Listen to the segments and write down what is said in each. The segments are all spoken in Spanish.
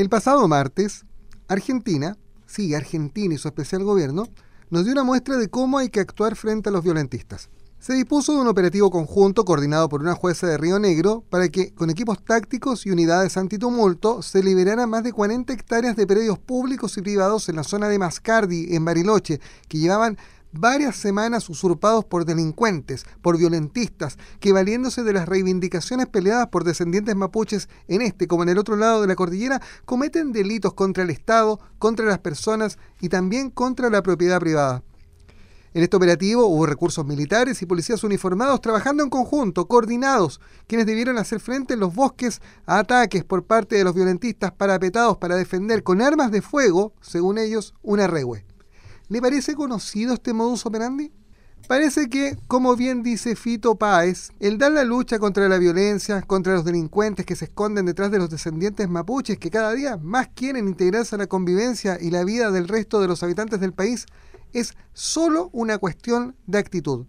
El pasado martes, Argentina, sí, Argentina y su especial gobierno, nos dio una muestra de cómo hay que actuar frente a los violentistas. Se dispuso de un operativo conjunto coordinado por una jueza de Río Negro para que, con equipos tácticos y unidades antitumulto, se liberaran más de 40 hectáreas de predios públicos y privados en la zona de Mascardi, en Bariloche, que llevaban varias semanas usurpados por delincuentes, por violentistas, que valiéndose de las reivindicaciones peleadas por descendientes mapuches en este como en el otro lado de la cordillera, cometen delitos contra el Estado, contra las personas y también contra la propiedad privada. En este operativo hubo recursos militares y policías uniformados trabajando en conjunto, coordinados, quienes debieron hacer frente en los bosques a ataques por parte de los violentistas parapetados para defender con armas de fuego, según ellos, una regue. ¿Le parece conocido este modus operandi? Parece que, como bien dice Fito Páez, el dar la lucha contra la violencia, contra los delincuentes que se esconden detrás de los descendientes mapuches que cada día más quieren integrarse a la convivencia y la vida del resto de los habitantes del país, es solo una cuestión de actitud.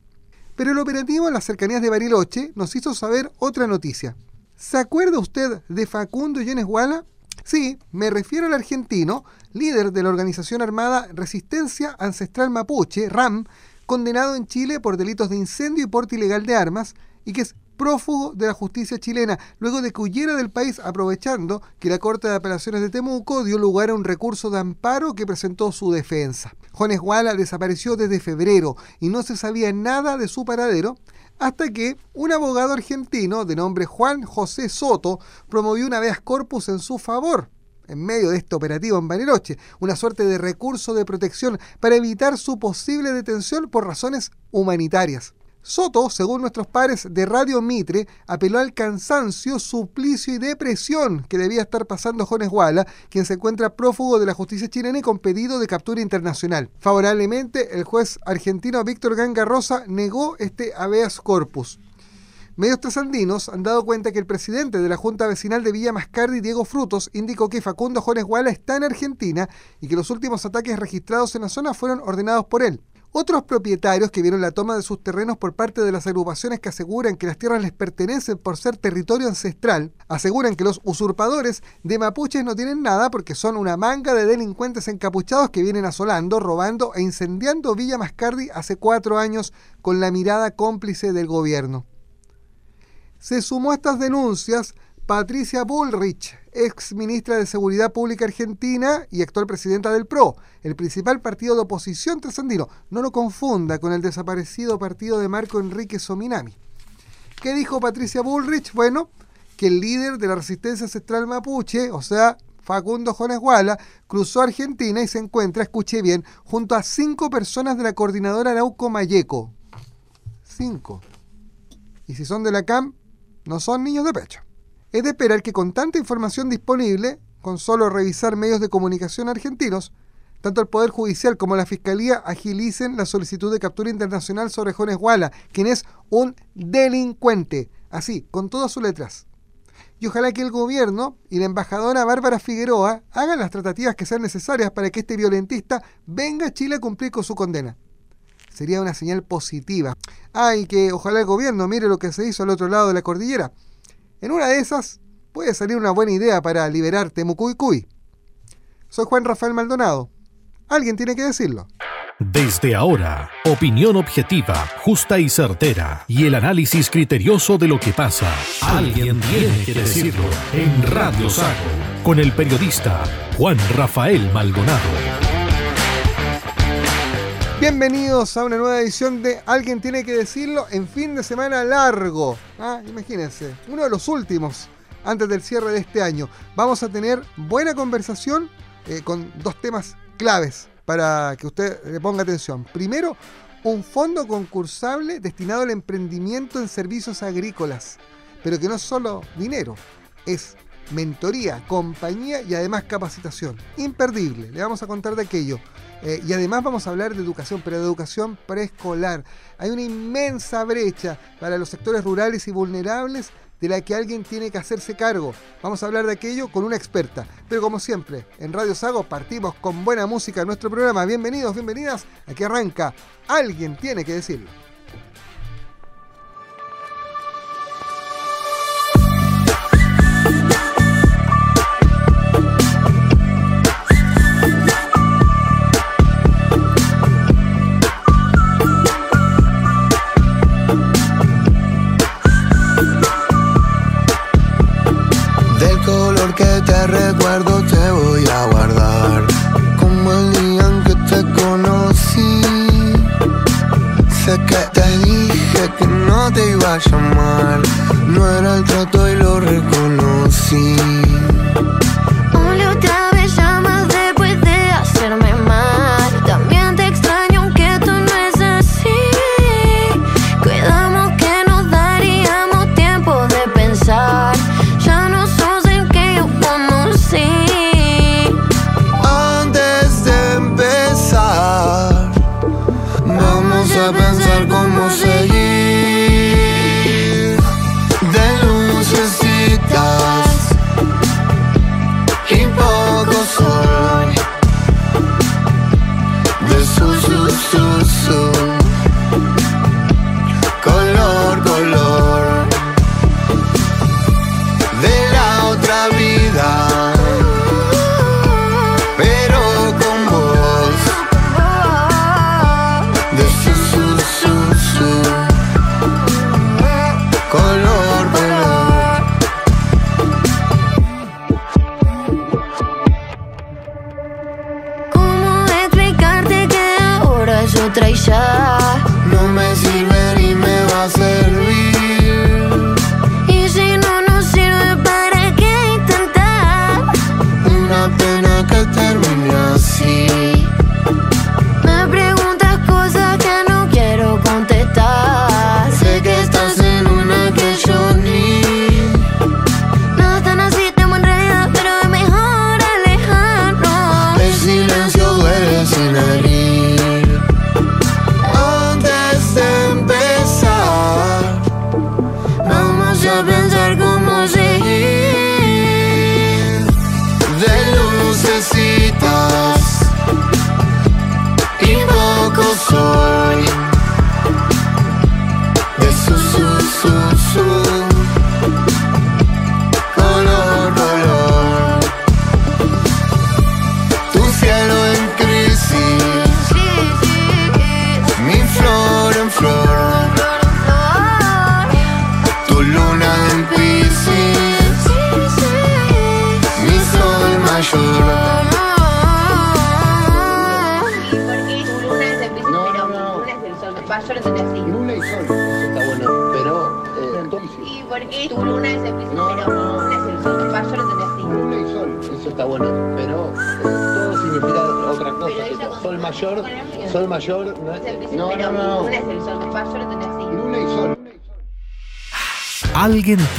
Pero el operativo en las cercanías de Bariloche nos hizo saber otra noticia. ¿Se acuerda usted de Facundo Guala? Sí, me refiero al argentino, líder de la organización armada Resistencia Ancestral Mapuche, RAM, condenado en Chile por delitos de incendio y porte ilegal de armas, y que es prófugo de la justicia chilena, luego de que huyera del país aprovechando que la Corte de Apelaciones de Temuco dio lugar a un recurso de amparo que presentó su defensa. Juan Esguala desapareció desde febrero y no se sabía nada de su paradero, hasta que un abogado argentino de nombre Juan José Soto promovió una habeas corpus en su favor en medio de este operativo en Bariloche, una suerte de recurso de protección para evitar su posible detención por razones humanitarias. Soto, según nuestros pares de Radio Mitre, apeló al cansancio, suplicio y depresión que debía estar pasando Jones Guala, quien se encuentra prófugo de la justicia chilena y con pedido de captura internacional. Favorablemente, el juez argentino Víctor Ganga Rosa negó este habeas corpus. Medios trasandinos han dado cuenta que el presidente de la Junta Vecinal de Villa Mascardi, Diego Frutos, indicó que Facundo Jones Guala está en Argentina y que los últimos ataques registrados en la zona fueron ordenados por él. Otros propietarios que vieron la toma de sus terrenos por parte de las agrupaciones que aseguran que las tierras les pertenecen por ser territorio ancestral, aseguran que los usurpadores de mapuches no tienen nada porque son una manga de delincuentes encapuchados que vienen asolando, robando e incendiando Villa Mascardi hace cuatro años con la mirada cómplice del gobierno. Se sumó a estas denuncias Patricia Bullrich, ex ministra de Seguridad Pública Argentina y actual presidenta del PRO, el principal partido de oposición trasandino. No lo confunda con el desaparecido partido de Marco Enrique Sominami. ¿Qué dijo Patricia Bullrich? Bueno, que el líder de la resistencia ancestral mapuche, o sea, Facundo Jones Guala, cruzó Argentina y se encuentra, escuché bien, junto a cinco personas de la coordinadora Arauco Mayeco. Cinco. Y si son de la CAM, no son niños de pecho. Es de esperar que con tanta información disponible, con solo revisar medios de comunicación argentinos, tanto el Poder Judicial como la Fiscalía agilicen la solicitud de captura internacional sobre Jones Guala, quien es un delincuente, así, con todas sus letras. Y ojalá que el gobierno y la embajadora Bárbara Figueroa hagan las tratativas que sean necesarias para que este violentista venga a Chile a cumplir con su condena. Sería una señal positiva. Ah, y que ojalá el gobierno mire lo que se hizo al otro lado de la cordillera en una de esas puede salir una buena idea para liberar Temucuicuy. Soy Juan Rafael Maldonado. Alguien tiene que decirlo. Desde ahora, opinión objetiva, justa y certera, y el análisis criterioso de lo que pasa. Alguien tiene que decirlo en Radio Sago, con el periodista Juan Rafael Maldonado. Bienvenidos a una nueva edición de Alguien tiene que decirlo en fin de semana largo. Ah, imagínense, uno de los últimos antes del cierre de este año. Vamos a tener buena conversación eh, con dos temas claves para que usted le ponga atención. Primero, un fondo concursable destinado al emprendimiento en servicios agrícolas, pero que no es solo dinero, es mentoría, compañía y además capacitación. Imperdible, le vamos a contar de aquello. Eh, y además vamos a hablar de educación, pero de educación preescolar. Hay una inmensa brecha para los sectores rurales y vulnerables de la que alguien tiene que hacerse cargo. Vamos a hablar de aquello con una experta. Pero como siempre, en Radio Sago partimos con buena música en nuestro programa. Bienvenidos, bienvenidas. Aquí arranca. Alguien tiene que decirlo. Vaya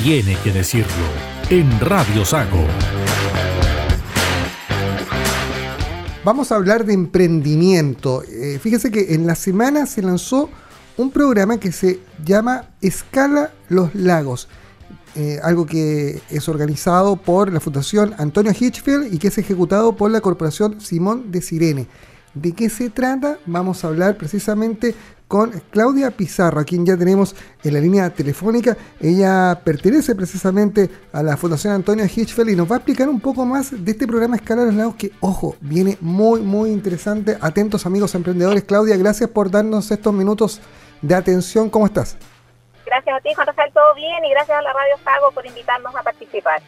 tiene que decirlo en Radio Sago. Vamos a hablar de emprendimiento. Eh, fíjese que en la semana se lanzó un programa que se llama Escala los Lagos. Eh, algo que es organizado por la Fundación Antonio Hitchfield y que es ejecutado por la Corporación Simón de Sirene. ¿De qué se trata? Vamos a hablar precisamente con Claudia Pizarro, a quien ya tenemos en la línea telefónica. Ella pertenece precisamente a la Fundación Antonio Hitchfeld y nos va a explicar un poco más de este programa Escala de los Lagos que, ojo, viene muy, muy interesante. Atentos amigos emprendedores. Claudia, gracias por darnos estos minutos de atención. ¿Cómo estás? Gracias a ti, Juan Rafael, todo bien y gracias a la Radio Sago por invitarnos a participar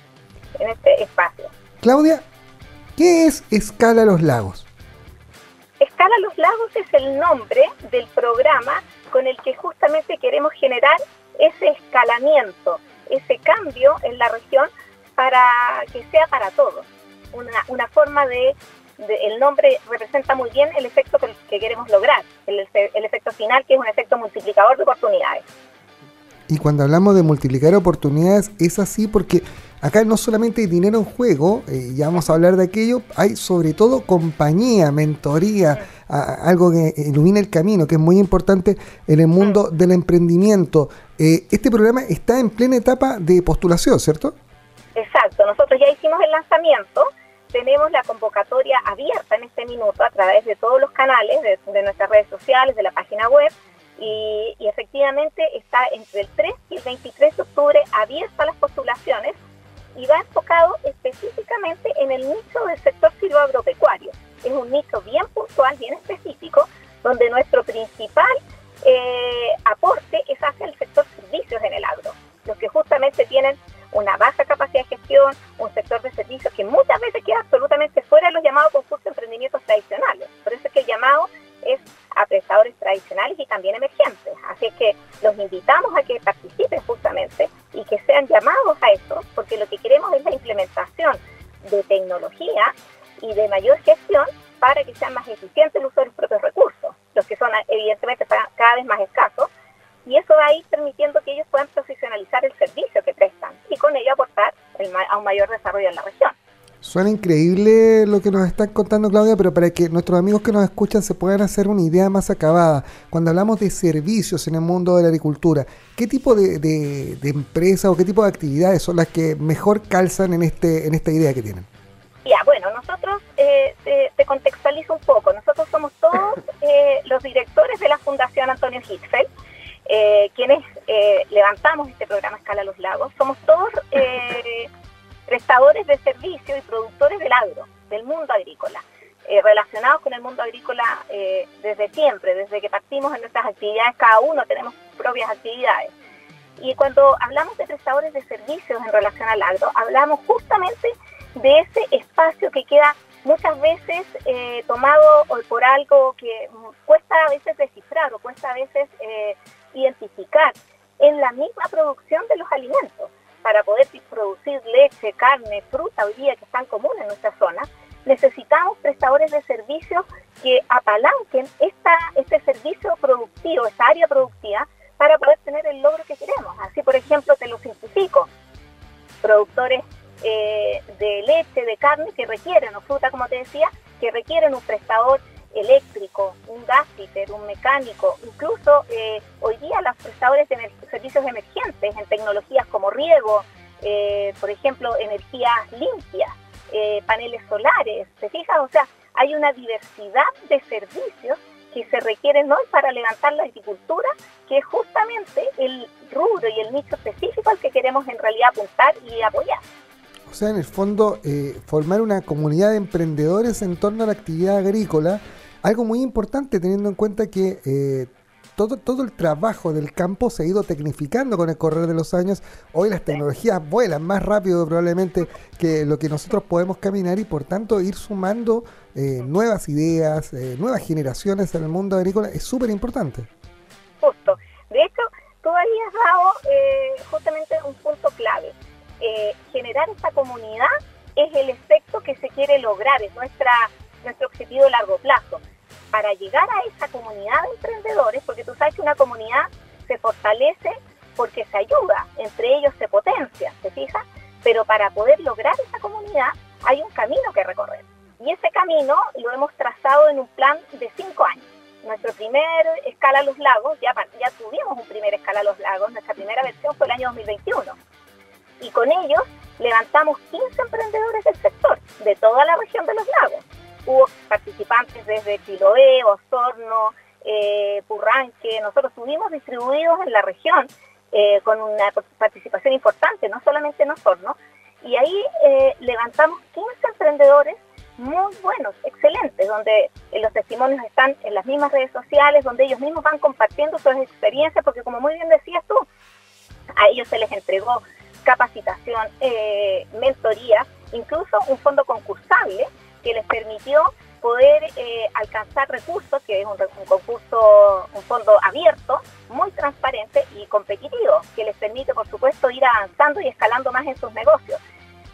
en este espacio. Claudia, ¿qué es Escala los Lagos? Escala Los Lagos es el nombre del programa con el que justamente queremos generar ese escalamiento, ese cambio en la región para que sea para todos. Una, forma de, el nombre representa muy bien el efecto que, queremos lograr, el, el efecto final que es un efecto multiplicador de oportunidades. Y cuando hablamos de multiplicar oportunidades, es así porque Acá no solamente hay dinero en juego, eh, ya vamos a hablar de aquello, hay sobre todo compañía, mentoría, algo que ilumina el camino, que es muy importante en el mundo del emprendimiento. Eh, este programa está en plena etapa de postulación, ¿cierto? Exacto, nosotros ya hicimos el lanzamiento, tenemos la convocatoria abierta en este minuto a través de todos los canales, de, nuestras redes sociales, de la página web, y, y, efectivamente está entre el 3 y el 23 de octubre abierta las postulaciones y va enfocado específicamente en el nicho del sector silvoagropecuario. Es un nicho bien puntual, bien específico, donde nuestro principal eh, aporte es hacia el sector servicios en el agro, los que justamente tienen una baja capacidad de gestión, un sector de servicios que muchas veces queda absolutamente fuera de los llamados concursos de emprendimientos tradicionales. Por eso es que el llamado es a tradicionales y también emergentes. Así que los invitamos a mayor desarrollo en la región. Suena increíble lo que nos están contando Claudia, pero para que nuestros amigos que nos escuchan se puedan hacer una idea más acabada, cuando hablamos de servicios en el mundo de la agricultura, ¿qué tipo de, de, empresas o qué tipo de actividades son las que mejor calzan en, este, en esta idea que tienen? Ya, bueno, nosotros, eh, te, contextualizo un poco, nosotros somos todos eh, los directores de la Fundación Antonio Hitzfeld, eh, quienes levantamos este programa Escala Los Lagos, somos todos prestadores de servicios y productores del agro, del mundo agrícola, eh, relacionados con el mundo agrícola eh, desde siempre, desde que partimos en nuestras actividades, cada uno tenemos propias actividades. Y cuando hablamos de prestadores de servicios en relación al agro, hablamos justamente de ese espacio que queda muchas veces eh, tomado por algo que cuesta a veces descifrar o cuesta a veces identificar en la misma producción de los alimentos para poder producir leche, carne, fruta hoy día que están comunes en nuestra zona, necesitamos prestadores de servicios que apalanquen esta, este servicio productivo, esta área productiva, para poder tener el logro que queremos. Así, por ejemplo, te lo simplifico. Productores eh, de leche, de carne que requieren, o fruta, como te decía, que requieren un prestador eléctrico, un gasfitter, un mecánico, incluso eh, hoy día los prestadores de servicios emergentes en tecnologías como riego, eh, por ejemplo, energías limpias, eh, paneles solares, ¿te fijas? O sea, hay una diversidad de servicios que se requieren hoy para levantar la agricultura, que es justamente el rubro y el nicho específico al que queremos en realidad apuntar y apoyar. O sea, en el fondo, formar una comunidad de emprendedores en torno a la actividad agrícola algo muy importante teniendo en cuenta que eh, todo, todo el trabajo del campo se ha ido tecnificando con el correr de los años. Hoy las tecnologías vuelan más rápido probablemente que lo que nosotros podemos caminar y por tanto ir sumando eh, nuevas ideas, eh, nuevas generaciones en el mundo agrícola es súper importante. Justo. De hecho, tú habías dado justamente un punto clave. generar esta comunidad es el efecto que se quiere lograr, es nuestra, nuestro objetivo a largo plazo para llegar a esa comunidad de emprendedores, porque tú sabes que una comunidad se fortalece porque se ayuda, entre ellos se potencia, ¿se fija? Pero para poder lograr esa comunidad hay un camino que recorrer. Y ese camino lo hemos trazado en un plan de cinco años. Nuestro primer escala a los lagos, ya, ya tuvimos un primer escala a los lagos, nuestra primera versión fue el año 2021. Y con ellos levantamos 15 emprendedores del sector, de toda la región de los lagos hubo participantes desde Chiloé, Osorno, eh, Purranque, nosotros estuvimos distribuidos en la región eh, con una participación importante, no solamente en Osorno, y ahí eh, levantamos 15 emprendedores muy buenos, excelentes, donde los testimonios están en las mismas redes sociales, donde ellos mismos van compartiendo sus experiencias, porque como muy bien decías tú, a ellos se les entregó capacitación, mentoría, incluso un fondo concursable que les permitió poder eh, alcanzar recursos, que es un, concurso, un fondo abierto, muy transparente y competitivo, que les permite, por supuesto, ir avanzando y escalando más en sus negocios.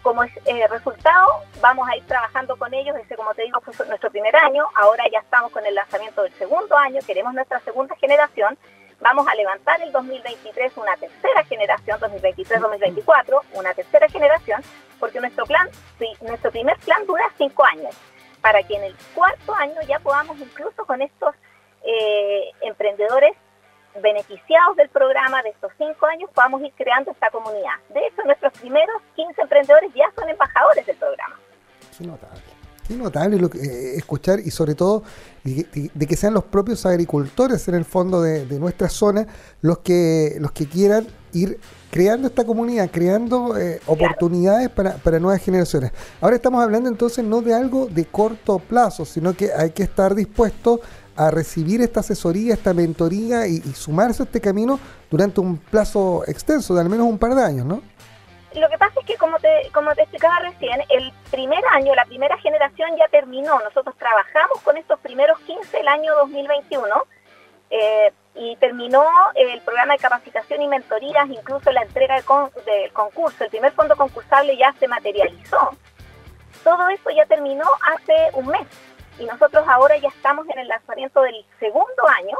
Como eh, resultado, vamos a ir trabajando con ellos, ese como te digo fue nuestro primer año, ahora ya estamos con el lanzamiento del segundo año, queremos nuestra segunda generación, vamos a levantar el 2023 una tercera generación, 2023-2024, una tercera generación, porque nuestro plan, nuestro primer plan dura cinco años, para que en el cuarto año ya podamos incluso con estos eh, emprendedores beneficiados del programa de estos cinco años podamos ir creando esta comunidad. De hecho, nuestros primeros 15 emprendedores ya son embajadores del programa. Qué notable. Qué notable eh, escuchar y sobre todo de, que sean los propios agricultores en el fondo de, de, nuestra zona los que, los que quieran ir creando esta comunidad, creando eh, oportunidades para, para, nuevas generaciones. Ahora estamos hablando entonces no de algo de corto plazo, sino que hay que estar dispuesto a recibir esta asesoría, esta mentoría y, sumarse a este camino durante un plazo extenso, de al menos un par de años, ¿no? Lo que pasa es que, como te, como te explicaba recién, el primer año, la primera generación ya terminó. Nosotros trabajamos con estos primeros 15 el año 2021. Eh, y terminó el programa de capacitación y mentorías, incluso la entrega del, concurso. El primer fondo concursable ya se materializó. todo eso ya terminó hace un mes y nosotros ahora ya estamos en el lanzamiento del segundo año,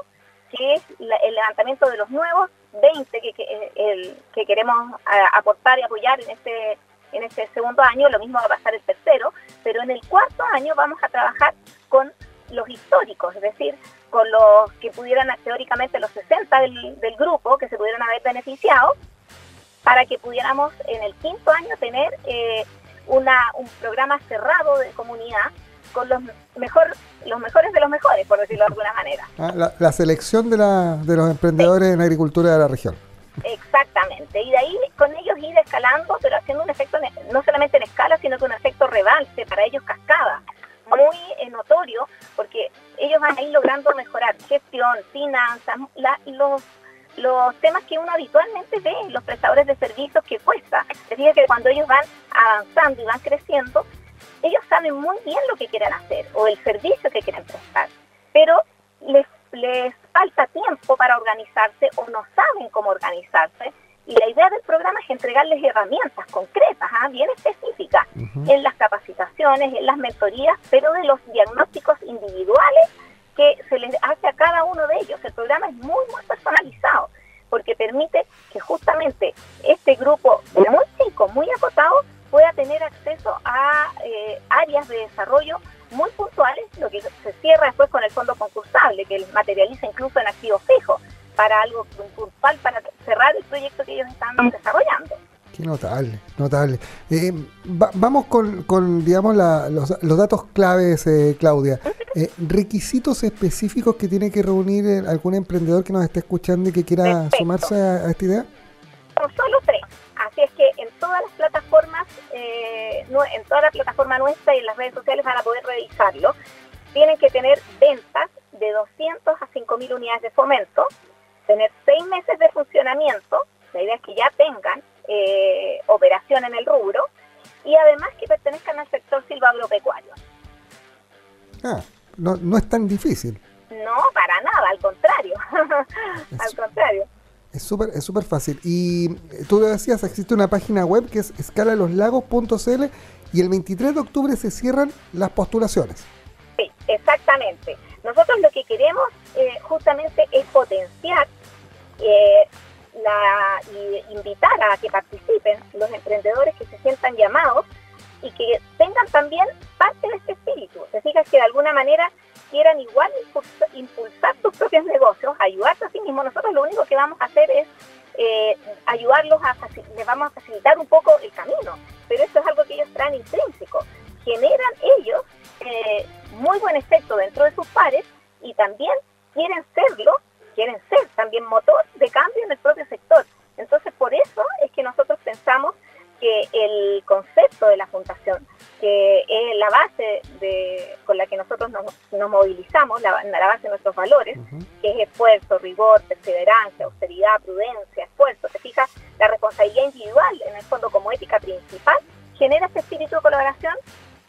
que es el levantamiento de los nuevos 20 que, que, que queremos aportar y apoyar en este, en este segundo año, lo mismo va a pasar el tercero, pero en el cuarto año vamos a trabajar con los históricos, es decir, con los que pudieran, teóricamente los 60 del, del grupo, que se pudieran haber beneficiado, para que pudiéramos en el quinto año tener eh, una, un programa cerrado de comunidad con los mejor los mejores de los mejores, por decirlo de alguna manera. Ah, la, selección de, la, de los emprendedores en agricultura de la región. Exactamente, y de ahí con ellos ir escalando, pero haciendo un efecto no solamente en escala, sino que un efecto rebalse, para ellos cascada, muy notorio, porque ellos van a ir logrando mejorar gestión, finanzas, los los temas que uno habitualmente ve en los prestadores de servicios que cuesta. Es decir, que cuando ellos van avanzando y van creciendo, ellos saben muy bien lo que quieren hacer o el servicio que quieren prestar, pero les, les falta tiempo para organizarse o no saben cómo organizarse. Y la idea del programa es entregarles herramientas concretas, ¿ah? bien específicas, en las capacitaciones, en las mentorías, pero de los diagnósticos individuales que se les hace a cada uno de ellos. El programa es muy, muy personalizado porque permite que justamente este grupo muy chico, muy acotado, pueda tener acceso a eh, áreas de desarrollo muy puntuales, lo que se cierra después con el fondo concursable, que materializa incluso en activos fijos, para algo puntual, para cerrar el proyecto que ellos están desarrollando. Qué notable, notable. Eh, vamos con, digamos, los, datos claves, eh, Claudia. Eh, requisitos específicos que tiene que reunir algún emprendedor que nos esté escuchando y que quiera sumarse a, esta idea. Son solo tres. Así es que en todas las plataformas, en toda la plataforma nuestra y en las redes sociales van a poder revisarlo. Tienen que tener ventas de 200 a 5.000 unidades de fomento, tener seis meses de funcionamiento. La idea es que ya tengan eh, operación en el rubro y además que pertenezcan al sector silvagropecuario. Ah, no, no es tan difícil. No, para nada, al contrario. al contrario. Es súper es súper fácil. Y eh, tú decías, existe una página web que es escalalosLagos.cl y el 23 de octubre se cierran las postulaciones. Sí, exactamente. Nosotros lo que queremos eh, justamente es potenciar y invitar a que participen los emprendedores que se sientan llamados y que tengan también parte de este espíritu. Se fijas que de alguna manera quieran igual impulsar, sus propios negocios, ayudarse a sí mismos. Nosotros lo único que vamos a hacer es eh, ayudarlos, a les vamos a facilitar un poco el camino, pero esto es algo que ellos traen intrínseco. Generan ellos eh, muy buen efecto dentro de sus pares y también quieren serlo quieren ser también motor de cambio en el propio sector. Entonces, por eso es que nosotros pensamos que el concepto de la fundación, que es la base de, con la que nosotros nos, movilizamos, la, base de nuestros valores, que es esfuerzo, rigor, perseverancia, austeridad, prudencia, esfuerzo, te fijas, la responsabilidad individual, en el fondo como ética principal, genera ese espíritu de colaboración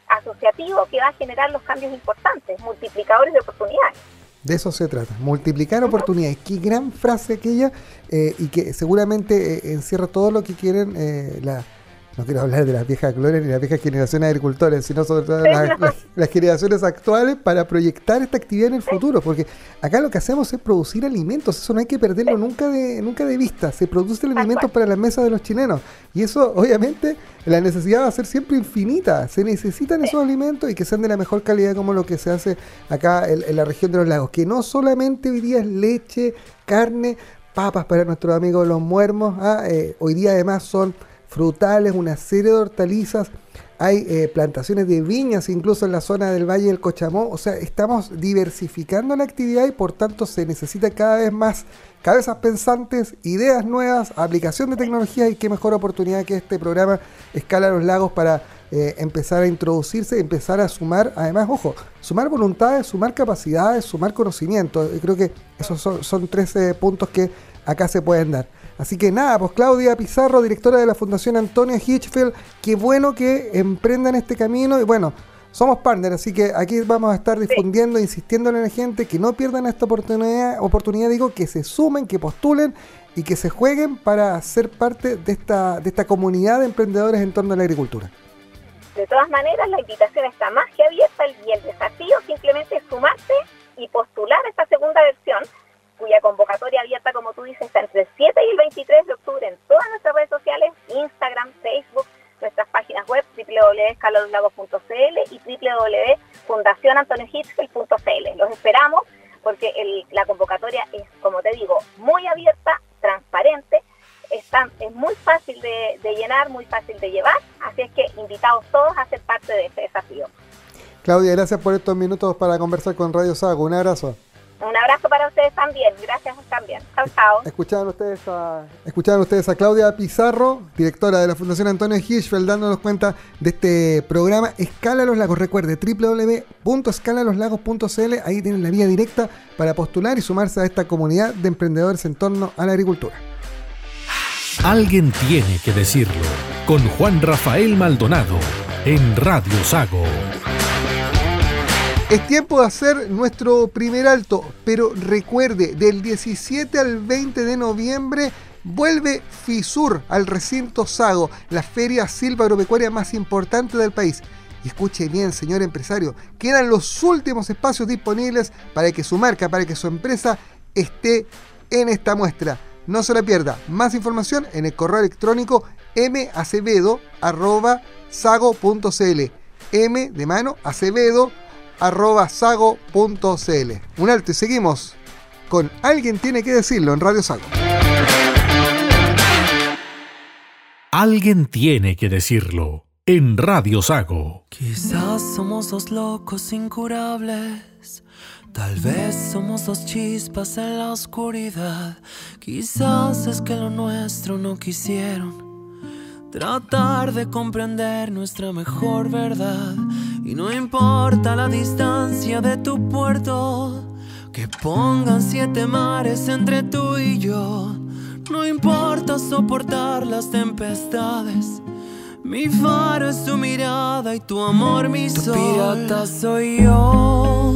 asociativo que va a generar los cambios importantes, multiplicadores de oportunidades. De eso se trata, multiplicar oportunidades. Qué gran frase aquella eh, y que seguramente eh, encierra todo lo que quieren eh, la, no quiero hablar de las viejas glorias ni las viejas generaciones de agricultores, sino sobre todo las, generaciones actuales para proyectar esta actividad en el futuro, porque acá lo que hacemos es producir alimentos, eso no hay que perderlo nunca de, nunca de vista, se producen alimentos para las mesas de los chilenos y eso obviamente la necesidad va a ser siempre infinita, se necesitan esos alimentos y que sean de la mejor calidad como lo que se hace acá en, la región de los lagos, que no solamente hoy día es leche, carne, papas para nuestros amigos los muermos, ah, eh, hoy día además son frutales, una serie de hortalizas, hay eh, plantaciones de viñas incluso en la zona del Valle del Cochamó, o sea, estamos diversificando la actividad y por tanto se necesita cada vez más cabezas pensantes, ideas nuevas, aplicación de tecnología y qué mejor oportunidad que este programa Escala los Lagos para eh, empezar a introducirse, empezar a sumar, además, ojo, sumar voluntades, sumar capacidades, sumar conocimiento. Creo que esos son, son 13 puntos que acá se pueden dar. Así que nada, pues Claudia Pizarro, directora de la Fundación Antonio Hitchfield, qué bueno que emprendan este camino y bueno, somos partners, así que aquí vamos a estar difundiendo, insistiendo en la gente que no pierdan esta oportunidad, oportunidad, digo, que se sumen, que postulen y que se jueguen para ser parte de esta, de esta comunidad de emprendedores en torno a la agricultura. De todas maneras, la invitación está más que abierta y el desafío simplemente es sumarse y postular esta segunda versión, cuya convocatoria abierta, como tú dices, está entre el 7 y el 23 de octubre en todas nuestras redes sociales, Instagram, Facebook, nuestras páginas web www.escalaloslagos.cl y www.fundacionantoniohitchfield.cl. Los esperamos porque la convocatoria es, como te digo, muy abierta, transparente, está, es muy fácil de, de llenar, muy fácil de llevar, así es que invitados todos a ser parte de este desafío. Claudia, gracias por estos minutos para conversar con Radio Sago. Un abrazo. Un abrazo para ustedes también. Gracias también. Chao, chao. Escuchaban ustedes a, escuchaban ustedes a Claudia Pizarro, directora de la Fundación Antonio Hirschfeld, dándonos cuenta de este programa Escala los Lagos. Recuerde, www.escalaloslagos.cl. Ahí tienen la vía directa para postular y sumarse a esta comunidad de emprendedores en torno a la agricultura. Alguien tiene que decirlo. Con Juan Rafael Maldonado en Radio Sago. Es tiempo de hacer nuestro primer alto, pero recuerde, del 17 al 20 de noviembre vuelve FISUR al recinto Sago, la feria silva agropecuaria más importante del país. Y escuche bien, señor empresario, quedan los últimos espacios disponibles para que su marca, para que su empresa esté en esta muestra. No se la pierda. Más información en el correo electrónico macevedo.sago.cl. M de mano, acevedo arroba sago.cl. Un alto y seguimos con Alguien tiene que decirlo en Radio Sago. Alguien tiene que decirlo en Radio Sago. Quizás somos dos locos incurables. Tal vez somos dos chispas en la oscuridad. Quizás es que lo nuestro no quisieron Tratar de comprender nuestra mejor verdad. Y no importa la distancia de tu puerto, que pongan siete mares entre tú y yo. No importa soportar las tempestades. Mi faro es tu mirada y tu amor mi tu sol. pirata soy yo.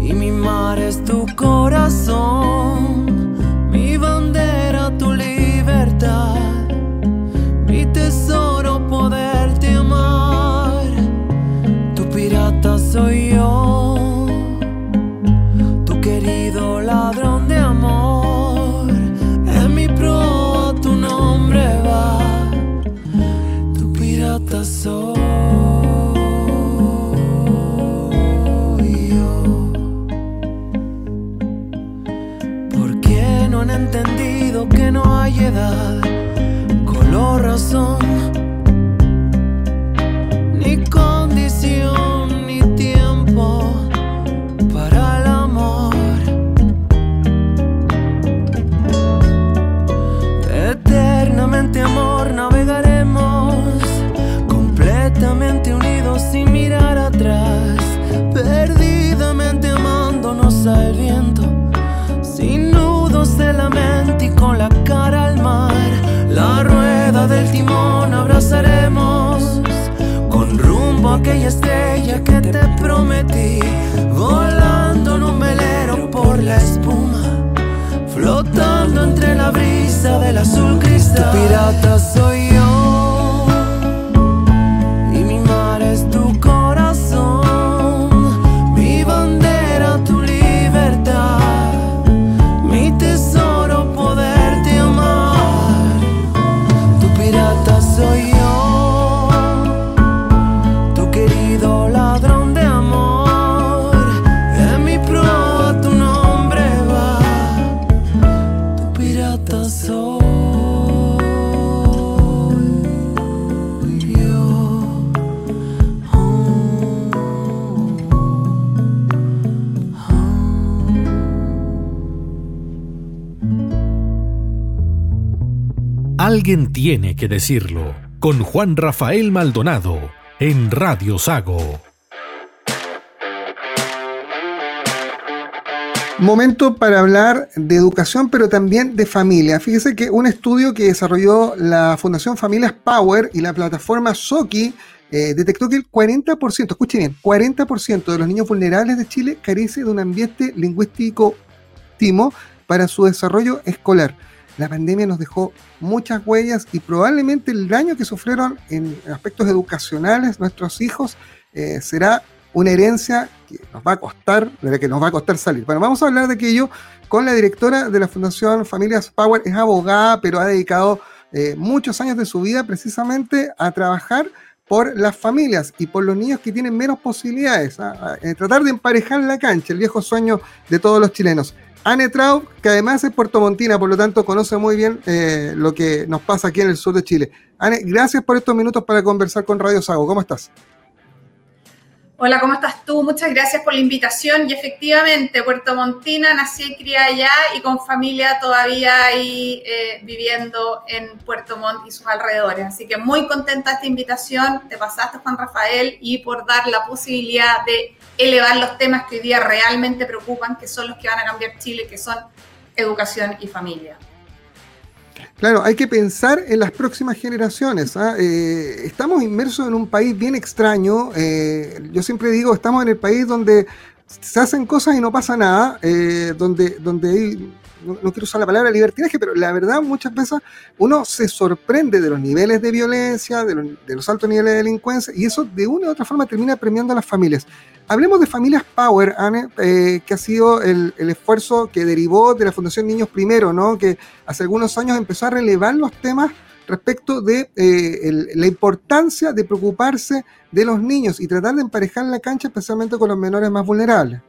Y mi mar es tu corazón. Mi bandera, tu libertad tesoro hay edad razón, ni condición, ni tiempo para el amor. Eternamente amor navegaremos, completamente unidos sin mirar atrás, perdidamente amándonos al viento, sin nudos de la mente y con la del timón abrazaremos con rumbo aquella estrella que te prometí, volando en un velero por la espuma, flotando entre la brisa del azul cristal. Tu pirata soy tiene que decirlo. Con Juan Rafael Maldonado en Radio Sago. Momento para hablar de educación, pero también de familia. Fíjese que un estudio que desarrolló la Fundación Familias Power y la plataforma Soki eh, detectó que el 40%, escuche bien, 40% de los niños vulnerables de Chile carece de un ambiente lingüístico para su desarrollo escolar. La pandemia nos dejó muchas huellas y probablemente el daño que sufrieron en aspectos educacionales nuestros hijos eh, será una herencia que nos va a costar, de la que nos va a costar salir. Bueno, vamos a hablar de aquello con la directora de la Fundación Familias Power, es abogada, pero ha dedicado eh, muchos años de su vida precisamente a trabajar por las familias y por los niños que tienen menos posibilidades, a, tratar de emparejar la cancha, el viejo sueño de todos los chilenos. Anne Traub, que además es puertomontina, por lo tanto conoce muy bien eh, lo que nos pasa aquí en el sur de Chile. Anne, gracias por estos minutos para conversar con Radio Sago. ¿Cómo estás? Hola, ¿cómo estás tú? Muchas gracias por la invitación. Y efectivamente, Puerto Montina, nací y crié allá y con familia todavía ahí eh, viviendo en Puerto Montt y sus alrededores. Así que muy contenta esta invitación. Te pasaste, Juan Rafael, y por dar la posibilidad de elevar los temas que hoy día realmente preocupan, que son los que van a cambiar Chile, que son educación y familia. Claro, hay que pensar en las próximas generaciones. ¿ah? Eh, estamos inmersos en un país bien extraño. Eh, yo siempre digo, estamos en el país donde se hacen cosas y no pasa nada, eh, donde, donde hay, no, quiero usar la palabra libertinaje, pero la verdad muchas veces uno se sorprende de los niveles de violencia, de los, altos niveles de delincuencia, y eso de una u otra forma termina premiando a las familias. Hablemos de Familias Power, Anne, eh, que ha sido el, esfuerzo que derivó de la Fundación Niños Primero, ¿no? que hace algunos años empezó a relevar los temas respecto de eh, la importancia de preocuparse de los niños y tratar de emparejar la cancha especialmente con los menores más vulnerables.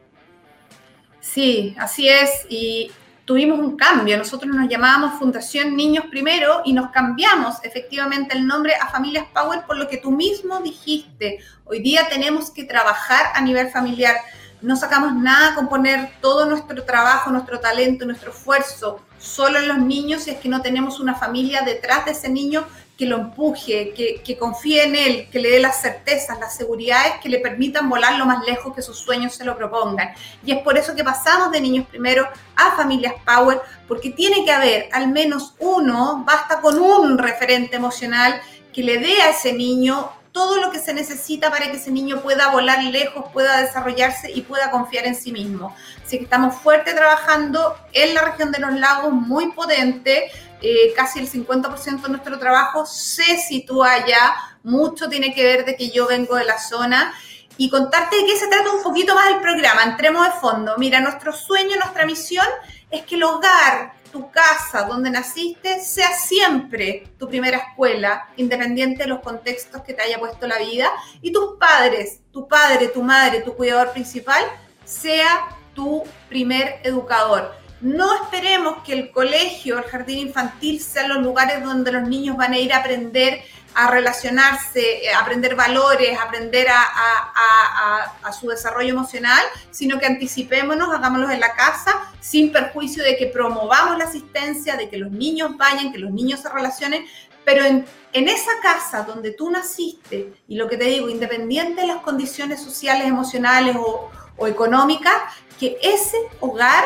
Sí, así es. Y tuvimos un cambio. Nosotros nos llamábamos Fundación Niños Primero y nos cambiamos efectivamente el nombre a Familias Power por lo que tú mismo dijiste. Hoy día tenemos que trabajar a nivel familiar. No sacamos nada con poner todo nuestro trabajo, nuestro talento, nuestro esfuerzo solo en los niños si es que no tenemos una familia detrás de ese niño que lo empuje, que, confíe en él, que le dé las certezas, las seguridades que le permitan volar lo más lejos que sus sueños se lo propongan. Y es por eso que pasamos de niños primero a familias Power, porque tiene que haber al menos uno, basta con un referente emocional que le dé a ese niño todo lo que se necesita para que ese niño pueda volar lejos, pueda desarrollarse y pueda confiar en sí mismo. Así que estamos fuerte trabajando en la región de los lagos, muy potente. Eh, casi el 50% de nuestro trabajo se sitúa allá. Mucho tiene que ver de que yo vengo de la zona. Y contarte de qué se trata un poquito más el programa. Entremos de fondo. Mira, nuestro sueño, nuestra misión es que el hogar tu casa donde naciste sea siempre tu primera escuela, independiente de los contextos que te haya puesto la vida, y tus padres, tu padre, tu madre, tu cuidador principal, sea tu primer educador. No esperemos que el colegio, el jardín infantil sean los lugares donde los niños van a ir a aprender a relacionarse, a aprender valores, aprender a, su desarrollo emocional, sino que anticipémonos, hagámoslo en la casa, sin perjuicio de que promovamos la asistencia, de que los niños vayan, que los niños se relacionen, pero en, esa casa donde tú naciste, y lo que te digo, independiente de las condiciones sociales, emocionales o, o económicas, que ese hogar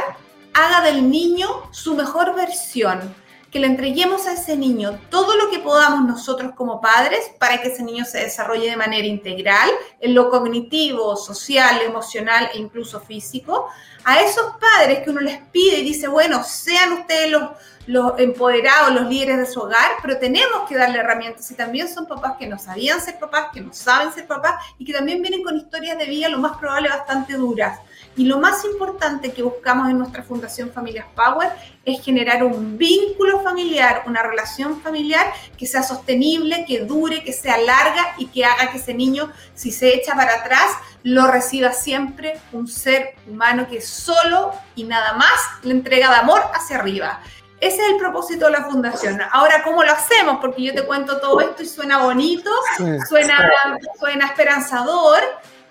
haga del niño su mejor versión, que le entreguemos a ese niño todo lo que podamos nosotros como padres para que ese niño se desarrolle de manera integral en lo cognitivo, social, emocional e incluso físico. A esos padres que uno les pide y dice, bueno, sean ustedes los, empoderados, los líderes de su hogar, pero tenemos que darle herramientas. Y también son papás que no sabían ser papás, que no saben ser papás y que también vienen con historias de vida, lo más probable, bastante duras. Y lo más importante que buscamos en nuestra Fundación Familias Power es generar un vínculo familiar, una relación familiar que sea sostenible, que dure, que sea larga y que haga que ese niño, si se echa para atrás, lo reciba siempre un ser humano que solo y nada más le entrega de amor hacia arriba. Ese es el propósito de la fundación. Ahora, ¿cómo lo hacemos? Porque yo te cuento todo esto y suena bonito, suena, suena esperanzador,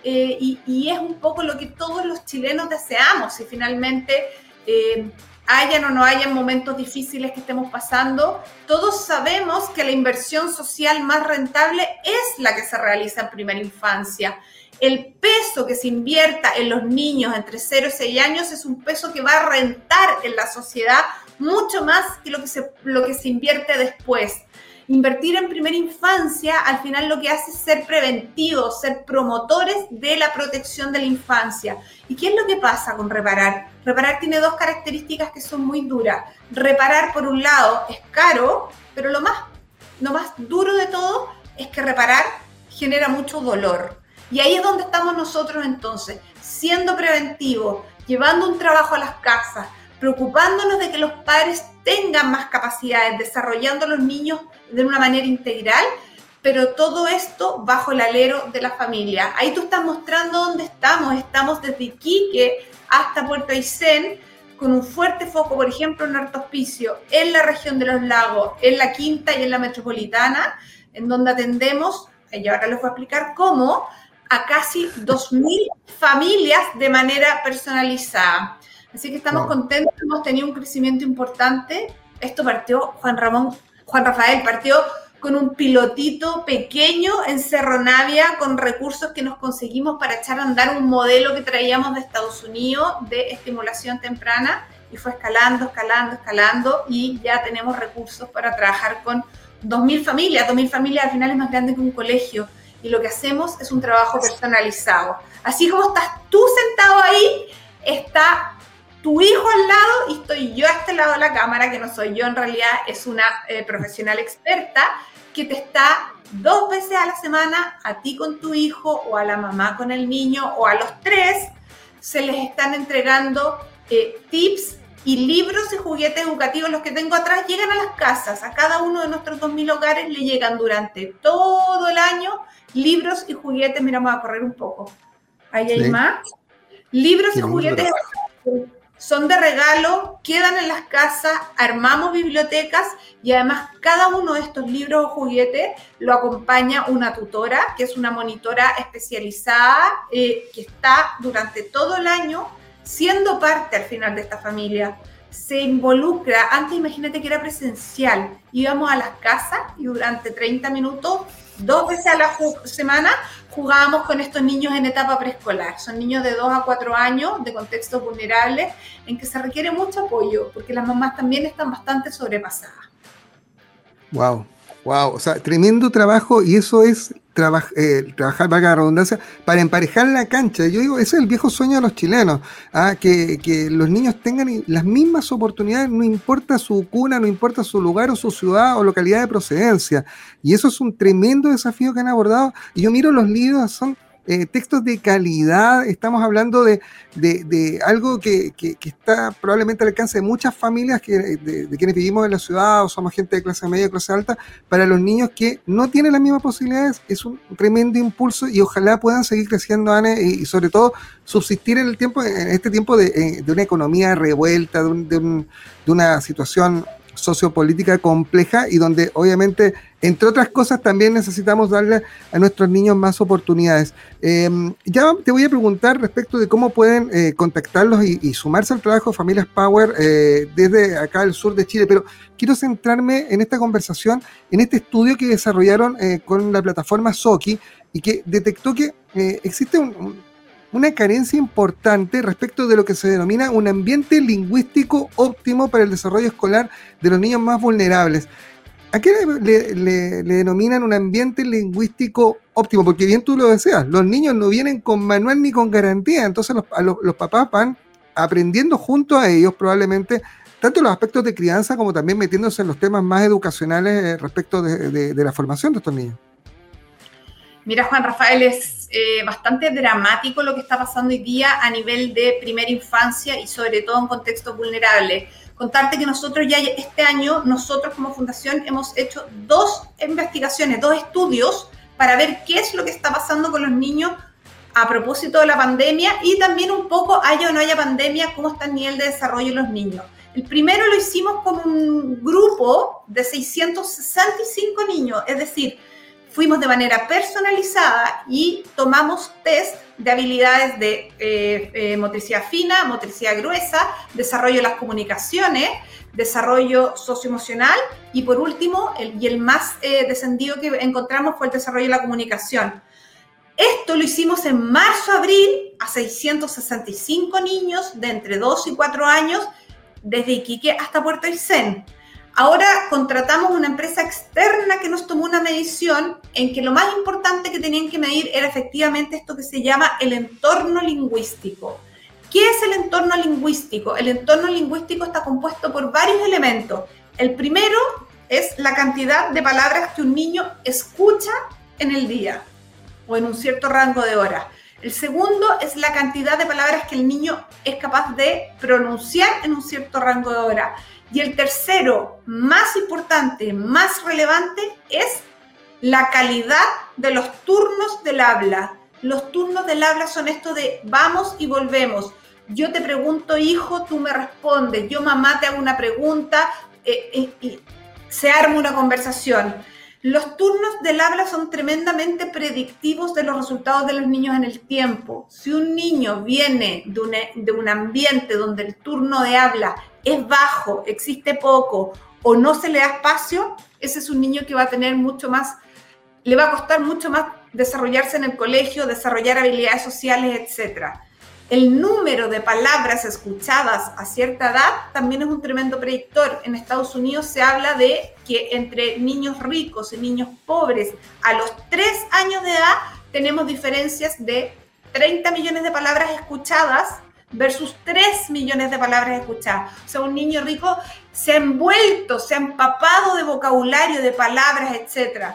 eh, y, es un poco lo que todos los chilenos deseamos, si finalmente eh, hayan o no hayan momentos difíciles que estemos pasando, todos sabemos que la inversión social más rentable es la que se realiza en primera infancia. El peso que se invierta en los niños entre 0 y 6 años es un peso que va a rentar en la sociedad mucho más que lo que se, lo que se invierte después. Invertir en primera infancia al final lo que hace es ser preventivos, ser promotores de la protección de la infancia. ¿Y qué es lo que pasa con reparar? Reparar tiene dos características que son muy duras. Reparar, por un lado, es caro, pero lo más, lo más duro de todo es que reparar genera mucho dolor. Y ahí es donde estamos nosotros entonces, siendo preventivos, llevando un trabajo a las casas, preocupándonos de que los padres tengan más capacidades, desarrollando a los niños de una manera integral, pero todo esto bajo el alero de la familia. Ahí tú estás mostrando dónde estamos. Estamos desde Iquique hasta Puerto Aysén, con un fuerte foco, por ejemplo, en Alto Hospicio, en la región de los lagos, en la Quinta y en la Metropolitana, en donde atendemos, y ahora les voy a explicar cómo, a casi 2.000 familias de manera personalizada. Así que estamos contentos, hemos tenido un crecimiento importante. Esto partió, Juan Ramón, Juan Rafael partió con un pilotito pequeño en Cerro Navia con recursos que nos conseguimos para echar a andar un modelo que traíamos de Estados Unidos de estimulación temprana y fue escalando, escalando, escalando y ya tenemos recursos para trabajar con 2.000 familias. 2.000 familias al final es más grande que un colegio y lo que hacemos es un trabajo personalizado. Así como estás tú sentado ahí, está tu hijo al lado y estoy yo a este lado de la cámara, que no soy yo en realidad, es una eh, profesional experta que te está dos veces a la semana, a ti con tu hijo o a la mamá con el niño o a los tres, se les están entregando eh, tips y libros y juguetes educativos, los que tengo atrás, llegan a las casas. A cada uno de nuestros 2.000 hogares le llegan durante todo el año libros y juguetes. Mira, vamos a correr un poco. Ahí hay más. Libros y juguetes son de regalo, quedan en las casas, armamos bibliotecas y además cada uno de estos libros o juguetes lo acompaña una tutora, que es una monitora especializada eh, que está durante todo el año siendo parte al final de esta familia. Se involucra, antes imagínate que era presencial, íbamos a las casas y durante 30 minutos, dos veces a la semana, jugábamos con estos niños en etapa preescolar. Son niños de 2 a 4 años, de contextos vulnerables, en que se requiere mucho apoyo, porque las mamás también están bastante sobrepasadas. Wow, wow, o sea, tremendo trabajo y eso es eh, trabajar, valga la redundancia, para emparejar la cancha. Yo digo, ese es el viejo sueño de los chilenos, ¿ah? que, que, los niños tengan las mismas oportunidades, no importa su cuna, no importa su lugar o su ciudad o localidad de procedencia. Y eso es un tremendo desafío que han abordado. Y yo miro los libros, son eh, textos de calidad, estamos hablando de, algo que, está probablemente al alcance de muchas familias que, de, quienes vivimos en la ciudad o somos gente de clase media, clase alta, para los niños que no tienen las mismas posibilidades, es un tremendo impulso y ojalá puedan seguir creciendo, Anne, y, sobre todo subsistir en el tiempo, en este tiempo de, eh, una economía revuelta, de, de una situación sociopolítica compleja y donde obviamente, entre otras cosas, también necesitamos darle a nuestros niños más oportunidades. Em, ya te voy a preguntar respecto de cómo pueden eh, contactarlos y, sumarse al trabajo de Familias Power eh, desde acá al sur de Chile, pero quiero centrarme en esta conversación, en este estudio que desarrollaron eh, con la plataforma Soki y que detectó que existe un una carencia importante respecto de lo que se denomina un ambiente lingüístico óptimo para el desarrollo escolar de los niños más vulnerables. ¿A qué le, denominan un ambiente lingüístico óptimo? Porque bien tú lo deseas, los niños no vienen con manual ni con garantía, entonces los, papás van aprendiendo junto a ellos probablemente tanto los aspectos de crianza como también metiéndose en los temas más educacionales eh, respecto de la formación de estos niños. Mira, Juan Rafael, es eh, bastante dramático lo que está pasando hoy día a nivel de primera infancia y sobre todo en contextos vulnerables. Contarte que nosotros ya este año, nosotros como fundación hemos hecho dos investigaciones, dos estudios para ver qué es lo que está pasando con los niños a propósito de la pandemia y también un poco, haya o no haya pandemia, cómo está el nivel de desarrollo de los niños. El primero lo hicimos con un grupo de 665 niños, es decir, fuimos de manera personalizada y tomamos test de habilidades de eh, eh, motricidad fina, motricidad gruesa, desarrollo de las comunicaciones, desarrollo socioemocional y por último, el, y el más eh, descendido que encontramos fue el desarrollo de la comunicación. Esto lo hicimos en marzo-abril a 665 niños de entre 2 y 4 años, desde Iquique hasta Puerto Aysén. Ahora contratamos una empresa externa que nos tomó una medición en que lo más importante que tenían que medir era efectivamente esto que se llama el entorno lingüístico. ¿Qué es el entorno lingüístico? El entorno lingüístico está compuesto por varios elementos. El primero es la cantidad de palabras que un niño escucha en el día o en un cierto rango de horas. El segundo es la cantidad de palabras que el niño es capaz de pronunciar en un cierto rango de horas. Y el tercero, más importante, más relevante, es la calidad de los turnos del habla. Los turnos del habla son esto de vamos y volvemos. Yo te pregunto, hijo, tú me respondes. Yo, mamá, te hago una pregunta eh, eh, y se arma una conversación. Los turnos del habla son tremendamente predictivos de los resultados de los niños en el tiempo. Si un niño viene de un, de un ambiente donde el turno de habla es bajo, existe poco o no se le da espacio, ese es un niño que va a tener mucho más, le va a costar mucho más desarrollarse en el colegio, desarrollar habilidades sociales, etc. El número de palabras escuchadas a cierta edad también es un tremendo predictor. En Estados Unidos se habla de que entre niños ricos y niños pobres a los 3 años de edad tenemos diferencias de 30 millones de palabras escuchadas versus 3 millones de palabras escuchadas. O sea, un niño rico se ha envuelto, se ha empapado de vocabulario, de palabras, etc.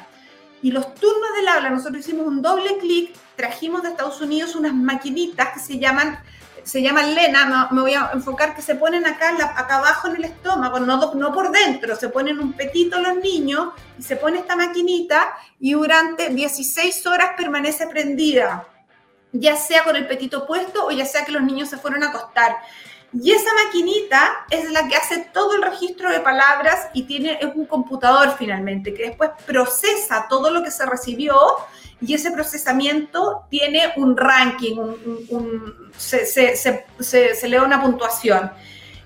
Y los turnos del habla, nosotros hicimos un doble clic, trajimos de Estados Unidos unas maquinitas que se llaman se llaman Lena, me voy a enfocar que se ponen acá, acá abajo en el estómago, no, no por dentro, se ponen un petito los niños y se pone esta maquinita y durante 16 horas permanece prendida ya sea con el petito puesto o ya sea que los niños se fueron a acostar. Y esa maquinita es la que hace todo el registro de palabras y tiene, es un computador finalmente, que después procesa todo lo que se recibió y ese procesamiento tiene un ranking, se, se, le da una puntuación.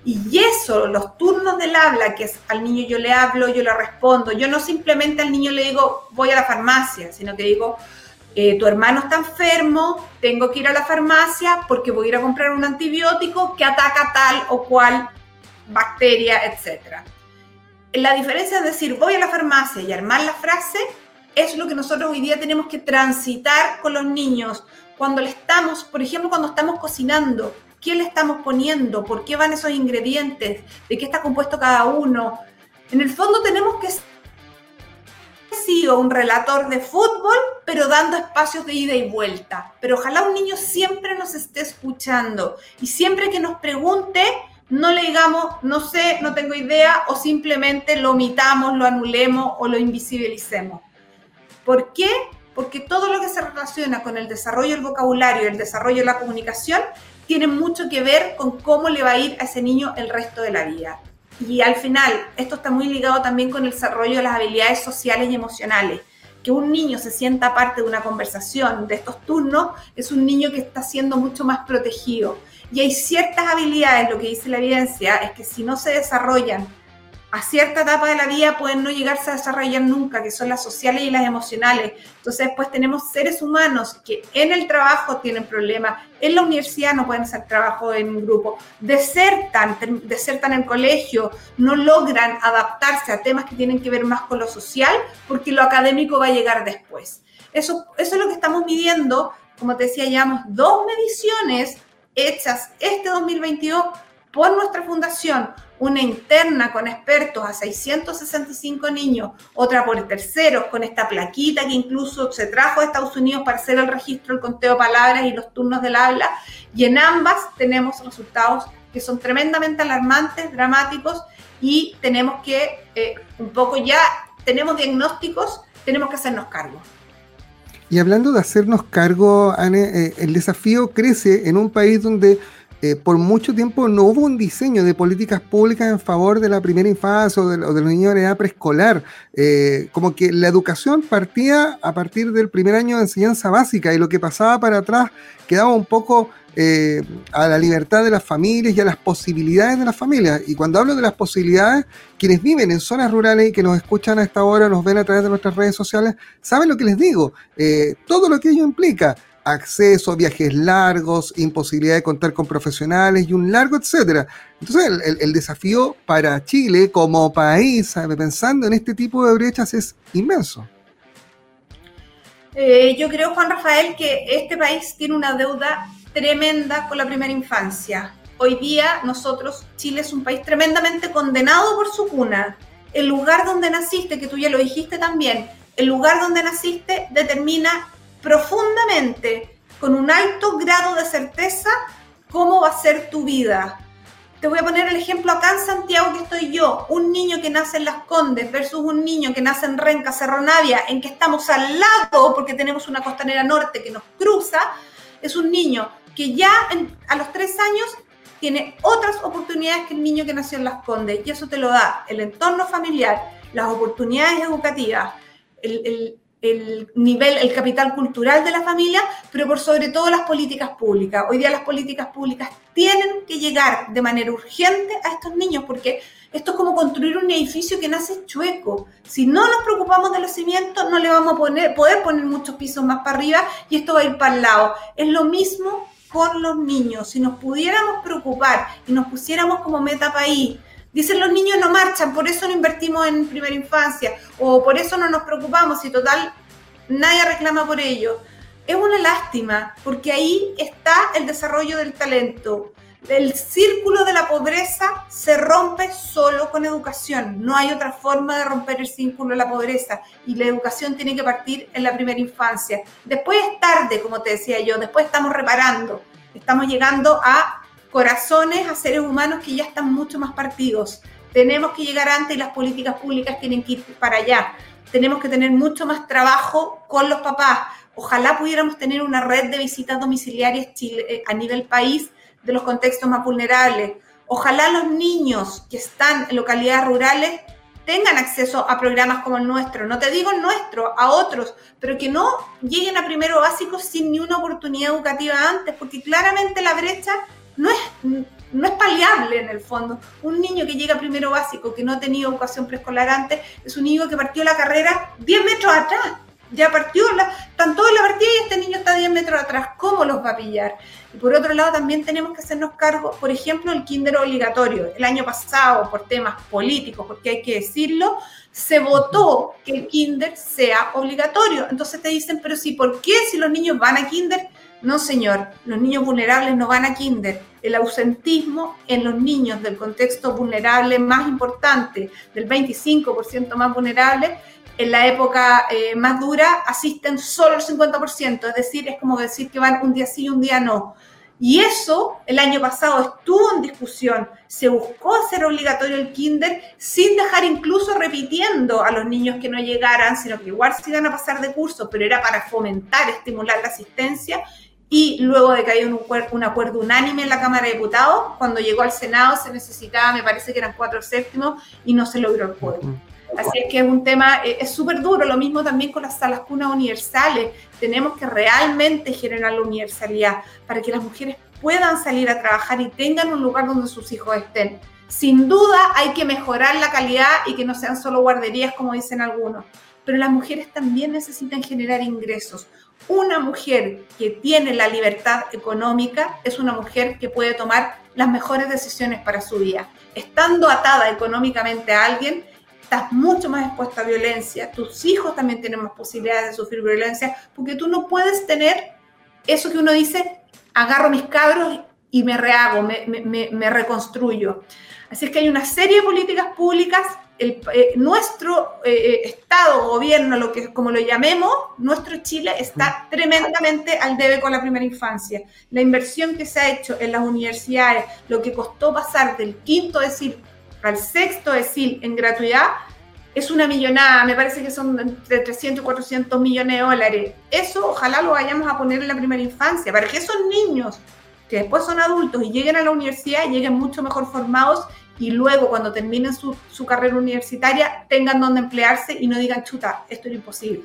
Y eso, los turnos del habla, que es al niño yo le hablo, yo le respondo, yo no simplemente al niño le digo voy a la farmacia, sino que digo eh, tu hermano está enfermo, tengo que ir a la farmacia porque voy a ir a comprar un antibiótico que ataca tal o cual bacteria, etc. La diferencia es decir, voy a la farmacia y armar la frase es lo que nosotros hoy día tenemos que transitar con los niños. Cuando le estamos, por ejemplo, cuando estamos cocinando, ¿qué le estamos poniendo? ¿Por qué van esos ingredientes? ¿De qué está compuesto cada uno? En el fondo tenemos que sido un relator de fútbol, pero dando espacios de ida y vuelta. Pero ojalá un niño siempre nos esté escuchando y siempre que nos pregunte, no le digamos, no sé, no tengo idea, o simplemente lo omitamos, lo anulemos o lo invisibilicemos. ¿Por qué? Porque todo lo que se relaciona con el desarrollo del vocabulario el desarrollo de la comunicación tiene mucho que ver con cómo le va a ir a ese niño el resto de la vida. Y al final, esto está muy ligado también con el desarrollo de las habilidades sociales y emocionales. Que un niño se sienta parte de una conversación de estos turnos es un niño que está siendo mucho más protegido. Y hay ciertas habilidades, lo que dice la evidencia, es que si no se desarrollan a cierta etapa de la vida pueden no llegarse a desarrollar nunca, que son las sociales y las emocionales. Entonces, después tenemos seres humanos que en el trabajo tienen problemas, en la universidad no pueden hacer trabajo en un grupo, desertan, desertan en colegio, no logran adaptarse a temas que tienen que ver más con lo social, porque lo académico va a llegar después. Eso, eso es lo que estamos midiendo, como te decía, llevamos dos mediciones hechas este 2022 por nuestra fundación, una interna con expertos a 665 niños, otra por terceros con esta plaquita que incluso se trajo de Estados Unidos para hacer el registro, el conteo de palabras y los turnos del habla, y en ambas tenemos resultados que son tremendamente alarmantes, dramáticos, y tenemos que, eh, un poco ya, tenemos diagnósticos, tenemos que hacernos cargo. Y hablando de hacernos cargo, Anne, eh, el desafío crece en un país donde eh, por mucho tiempo no hubo un diseño de políticas públicas en favor de la primera infancia o de, los niños de edad preescolar. Eh, como que la educación partía a partir del primer año de enseñanza básica y lo que pasaba para atrás quedaba un poco eh, a la libertad de las familias y a las posibilidades de las familias. Y cuando hablo de las posibilidades, quienes viven en zonas rurales y que nos escuchan a esta hora, nos ven a través de nuestras redes sociales, saben lo que les digo. todo lo que ello implica acceso, viajes largos, imposibilidad de contar con profesionales y un largo etcétera. Entonces el, desafío para Chile como país, pensando en este tipo de brechas, es inmenso. Eh, yo creo, Juan Rafael, que este país tiene una deuda tremenda con la primera infancia. Hoy día nosotros, Chile es un país tremendamente condenado por su cuna. El lugar donde naciste, que tú ya lo dijiste también, el lugar donde naciste determina profundamente, con un alto grado de certeza, cómo va a ser tu vida. Te voy a poner el ejemplo acá en Santiago que estoy yo, un niño que nace en Las Condes versus un niño que nace en Renca, Cerro Navia, en que estamos al lado porque tenemos una costanera norte que nos cruza, es un niño que ya a los tres años tiene otras oportunidades que el niño que nació en Las Condes y eso te lo da el entorno familiar, las oportunidades educativas, el, nivel, el capital cultural de la familia, pero por sobre todo las políticas públicas. Hoy día las políticas públicas tienen que llegar de manera urgente a estos niños, porque esto es como construir un edificio que nace chueco. Si no nos preocupamos de los cimientos, no le vamos a poder poner muchos pisos más para arriba y esto va a ir para el lado. Es lo mismo con los niños. Si nos pudiéramos preocupar y nos pusiéramos como meta país, Dicen los niños no marchan, por eso no invertimos en primera infancia, o por eso no nos preocupamos, y total, nadie reclama por ello. Es una lástima, porque ahí está el desarrollo del talento. El círculo de la pobreza se rompe solo con educación. No hay otra forma de romper el círculo de la pobreza. Y la educación tiene que partir en la primera infancia. Después es tarde, como te decía yo, después estamos reparando. Estamos llegando a corazones a seres humanos que ya están mucho más partidos. Tenemos que llegar antes y las políticas públicas tienen que ir para allá. Tenemos que tener mucho más trabajo con los papás. Ojalá pudiéramos tener una red de visitas domiciliarias eh, a nivel país de los contextos más vulnerables. Ojalá los niños que están en localidades rurales tengan acceso a programas como el nuestro. No te digo el nuestro, a otros, pero que no lleguen a primero básico sin ni una oportunidad educativa antes, porque claramente la brecha no es, no es paliable en el fondo. Un niño que llega primero básico, que no ha tenido educación preescolar antes, es un niño que partió la carrera 10 metros atrás. Ya partió, la, están todos la partida y este niño está 10 metros atrás. ¿Cómo los va a pillar? Y por otro lado, también tenemos que hacernos cargo, por ejemplo, el kinder obligatorio. El año pasado, por temas políticos, porque hay que decirlo, se votó que el kinder sea obligatorio. Entonces te dicen, pero sí, ¿por qué si los niños van a kinder? No, señor, los niños vulnerables no van a kinder. El ausentismo en los niños del contexto vulnerable más importante, del 25% más vulnerable, en la época eh, más dura asisten solo el 50%, es decir, es como decir que van un día sí y un día no. Y eso el año pasado estuvo en discusión. Se buscó hacer obligatorio el kinder sin dejar incluso repitiendo a los niños que no llegaran, sino que igual se iban a pasar de curso, pero era para fomentar, estimular la asistencia y luego de que haya un, un, acuerdo unánime en la Cámara de Diputados, cuando llegó al Senado se necesitaba, me parece que eran cuatro séptimos, y no se logró el acuerdo. Así es que es un tema, eh, es súper duro, lo mismo también con las salas cunas universales. Tenemos que realmente generar la universalidad para que las mujeres puedan salir a trabajar y tengan un lugar donde sus hijos estén. Sin duda hay que mejorar la calidad y que no sean solo guarderías como dicen algunos, pero las mujeres también necesitan generar ingresos. Una mujer que tiene la libertad económica es una mujer que puede tomar las mejores decisiones para su vida. Estando atada económicamente a alguien, estás mucho más expuesta a violencia. Tus hijos también tienen más posibilidades de sufrir violencia porque tú no puedes tener eso que uno dice, agarro mis cabros y me rehago, me, reconstruyo. Así es que hay una serie de políticas públicas eh, nuestro eh, eh, Estado, gobierno, lo que, como lo llamemos, nuestro Chile está tremendamente al debe con la primera infancia. La inversión que se ha hecho en las universidades, lo que costó pasar del quinto decil al sexto decil en gratuidad, es una millonada, me parece que son de 300 y 400 millones de dólares. Eso ojalá lo vayamos a poner en la primera infancia, para que esos niños que después son adultos y lleguen a la universidad, lleguen mucho mejor formados y luego cuando terminen su, carrera universitaria tengan donde emplearse y no digan, chuta, esto es imposible.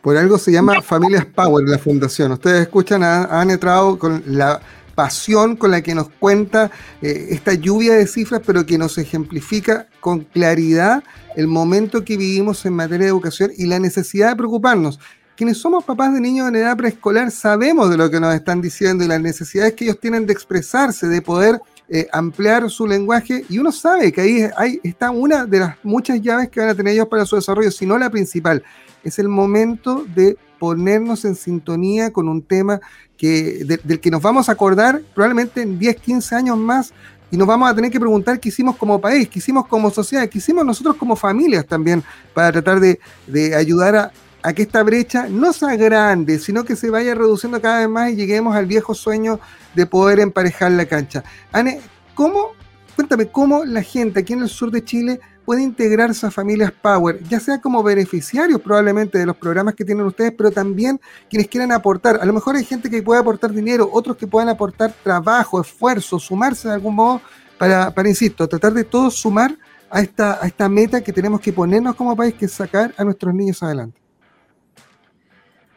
Por algo se llama Familias Power la fundación. Ustedes escuchan a Anne con la pasión con la que nos cuenta eh, esta lluvia de cifras, pero que nos ejemplifica con claridad el momento que vivimos en materia de educación y la necesidad de preocuparnos. quienes somos papás de niños en edad preescolar sabemos de lo que nos están diciendo y las necesidades que ellos tienen de expresarse, de poder eh, ampliar su lenguaje y uno sabe que ahí, está una de las muchas llaves que van a tener ellos para su desarrollo, si no la principal. Es el momento de ponernos en sintonía con un tema que, del que nos vamos a acordar probablemente en 10, 15 años más y nos vamos a tener que preguntar qué hicimos como país, qué hicimos como sociedad, qué hicimos nosotros como familias también para tratar de, de ayudar a, a que esta brecha no sea grande, sino que se vaya reduciendo cada vez más y lleguemos al viejo sueño de poder emparejar la cancha. Anne, ¿cómo, cuéntame, cómo la gente aquí en el sur de Chile puede integrarse a familias Power, ya sea como beneficiarios probablemente de los programas que tienen ustedes, pero también quienes quieran aportar. A lo mejor hay gente que puede aportar dinero, otros que puedan aportar trabajo, esfuerzo, sumarse de algún modo para, para insisto, tratar de todos sumar a esta, a esta meta que tenemos que ponernos como país, que es sacar a nuestros niños adelante.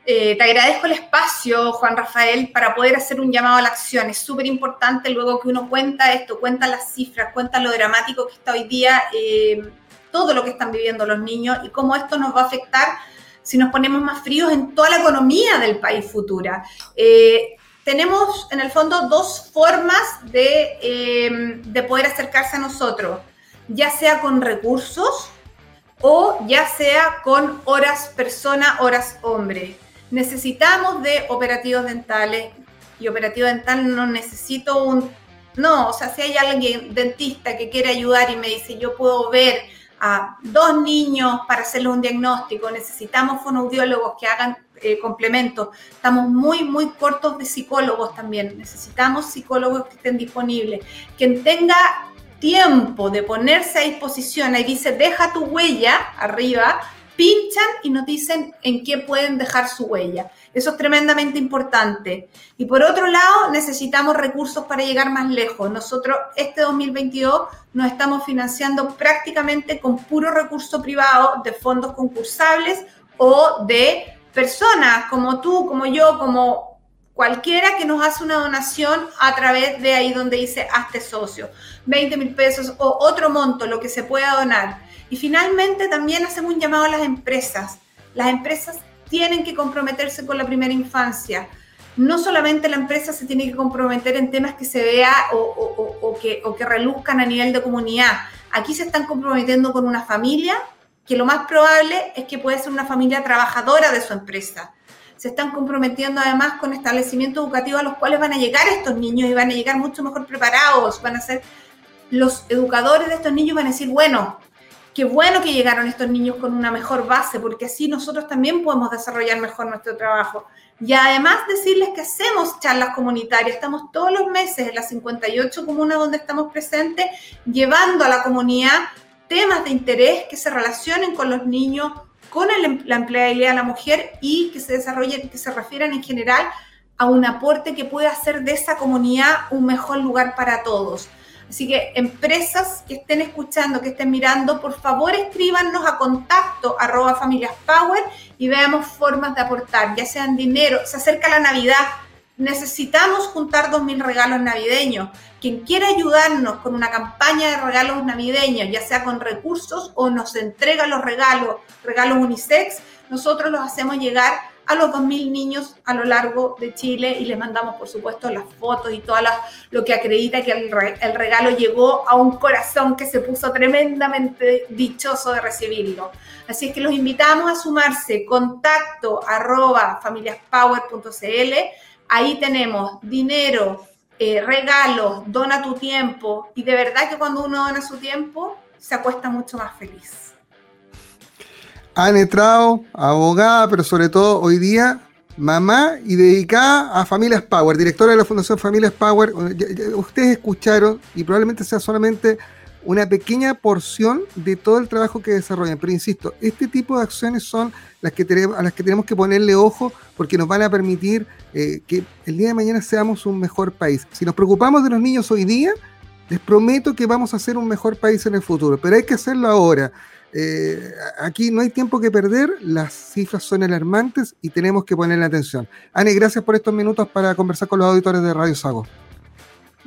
Eh, te agradezco el espacio, Juan Rafael, para poder hacer un llamado a la acción. Es súper importante luego que uno cuenta esto, cuenta las cifras, cuenta lo dramático que está hoy día, eh, todo lo que están viviendo los niños y cómo esto nos va a afectar si nos ponemos más fríos en toda la economía del país futura. Eh, tenemos en el fondo dos formas de, de poder acercarse a nosotros, ya sea con recursos o ya sea con horas persona, horas hombre necesitamos de operativos dentales y operativo dental no necesito un... No, o sea, si hay alguien dentista que quiere ayudar y me dice, yo puedo ver a dos niños para hacerle un diagnóstico, necesitamos fonoaudiólogos que hagan eh, complementos, estamos muy, muy cortos de psicólogos también, necesitamos psicólogos que estén disponibles, quien tenga tiempo de ponerse a disposición, ahí dice, deja tu huella arriba, pinchan y nos dicen en qué pueden dejar su huella. Eso es tremendamente importante. Y por otro lado, necesitamos recursos para llegar más lejos. Nosotros este 2022 nos estamos financiando prácticamente con puro recurso privado de fondos concursables o de personas como tú, como yo, como cualquiera que nos hace una donación a través de ahí donde dice hazte socio, 20 mil pesos o otro monto, lo que se pueda donar. Y finalmente también hacemos un llamado a las empresas. Las empresas tienen que comprometerse con la primera infancia. No solamente la empresa se tiene que comprometer en temas que se vea o, que, o que reluzcan a nivel de comunidad. Aquí se están comprometiendo con una familia que lo más probable es que puede ser una familia trabajadora de su empresa. Se están comprometiendo además con establecimientos educativos a los cuales van a llegar estos niños y van a llegar mucho mejor preparados. Van a ser los educadores de estos niños van a decir, bueno, qué bueno que llegaron estos niños con una mejor base, porque así nosotros también podemos desarrollar mejor nuestro trabajo. Y además decirles que hacemos charlas comunitarias, estamos todos los meses en las 58 comunas donde estamos presentes, llevando a la comunidad temas de interés que se relacionen con los niños, con em-, la empleabilidad de la mujer y que se desarrollen, que se refieran en general a un aporte que pueda hacer de esa comunidad un mejor lugar para todos. Así que empresas que estén escuchando, que estén mirando, por favor escríbanos a contacto arroba familias power y veamos formas de aportar, ya sean dinero, se acerca la Navidad, necesitamos juntar 2.000 regalos navideños. Quien quiera ayudarnos con una campaña de regalos navideños, ya sea con recursos o nos entrega los regalos, regalos unisex, nosotros los hacemos llegar a los 2.000 niños a lo largo de Chile y les mandamos, por supuesto, las fotos y todo lo que acredita que el, regalo llegó a un corazón que se puso tremendamente dichoso de recibirlo. Así es que los invitamos a sumarse, contacto arroba familiaspower.cl. Ahí tenemos dinero, eh, regalos, dona tu tiempo y de verdad que cuando uno dona su tiempo se acuesta mucho más feliz. Anne Trao, abogada, pero sobre todo hoy día mamá y dedicada a Familias Power, directora de la Fundación Familias Power. Ustedes escucharon y probablemente sea solamente una pequeña porción de todo el trabajo que desarrollan. Pero insisto, este tipo de acciones son las que a las que tenemos que ponerle ojo porque nos van a permitir eh, que el día de mañana seamos un mejor país. Si nos preocupamos de los niños hoy día, les prometo que vamos a ser un mejor país en el futuro, pero hay que hacerlo ahora. Eh, aquí no hay tiempo que perder, las cifras son alarmantes y tenemos que ponerle atención. Ani, gracias por estos minutos para conversar con los auditores de Radio Sago.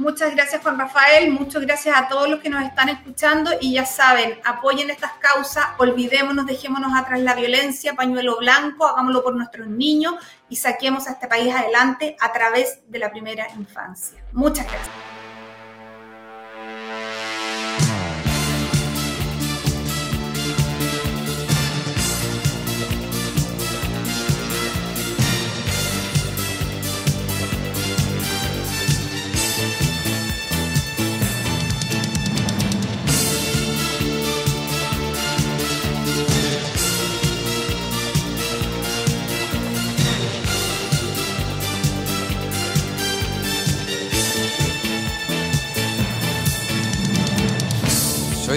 Muchas gracias Juan Rafael, muchas gracias a todos los que nos están escuchando y ya saben, apoyen estas causas, olvidémonos, dejémonos atrás la violencia, pañuelo blanco, hagámoslo por nuestros niños y saquemos a este país adelante a través de la primera infancia. Muchas gracias.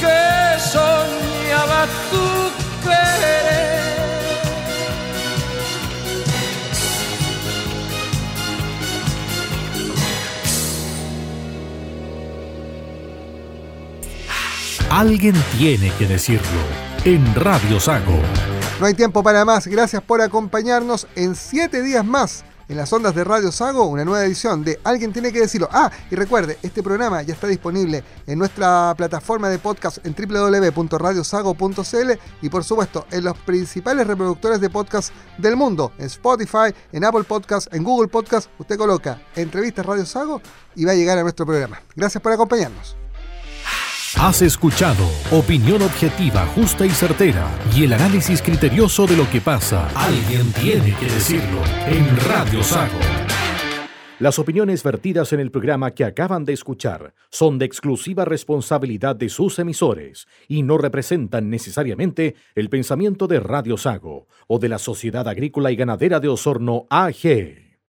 que soñaba tu querer. Alguien tiene que decirlo en Radio Sago. No hay tiempo para más. Gracias por acompañarnos en siete días más en las ondas de Radio Sago, una nueva edición de Alguien tiene que decirlo. Ah, y recuerde, este programa ya está disponible en nuestra plataforma de podcast en www.radiosago.cl y por supuesto en los principales reproductores de podcast del mundo, en Spotify, en Apple Podcast, en Google Podcast. Usted coloca entrevistas Radio Sago y va a llegar a nuestro programa. Gracias por acompañarnos. Has escuchado opinión objetiva, justa y certera y el análisis criterioso de lo que pasa. Alguien tiene que decirlo en Radio Sago. Las opiniones vertidas en el programa que acaban de escuchar son de exclusiva responsabilidad de sus emisores y no representan necesariamente el pensamiento de Radio Sago o de la Sociedad Agrícola y Ganadera de Osorno AG.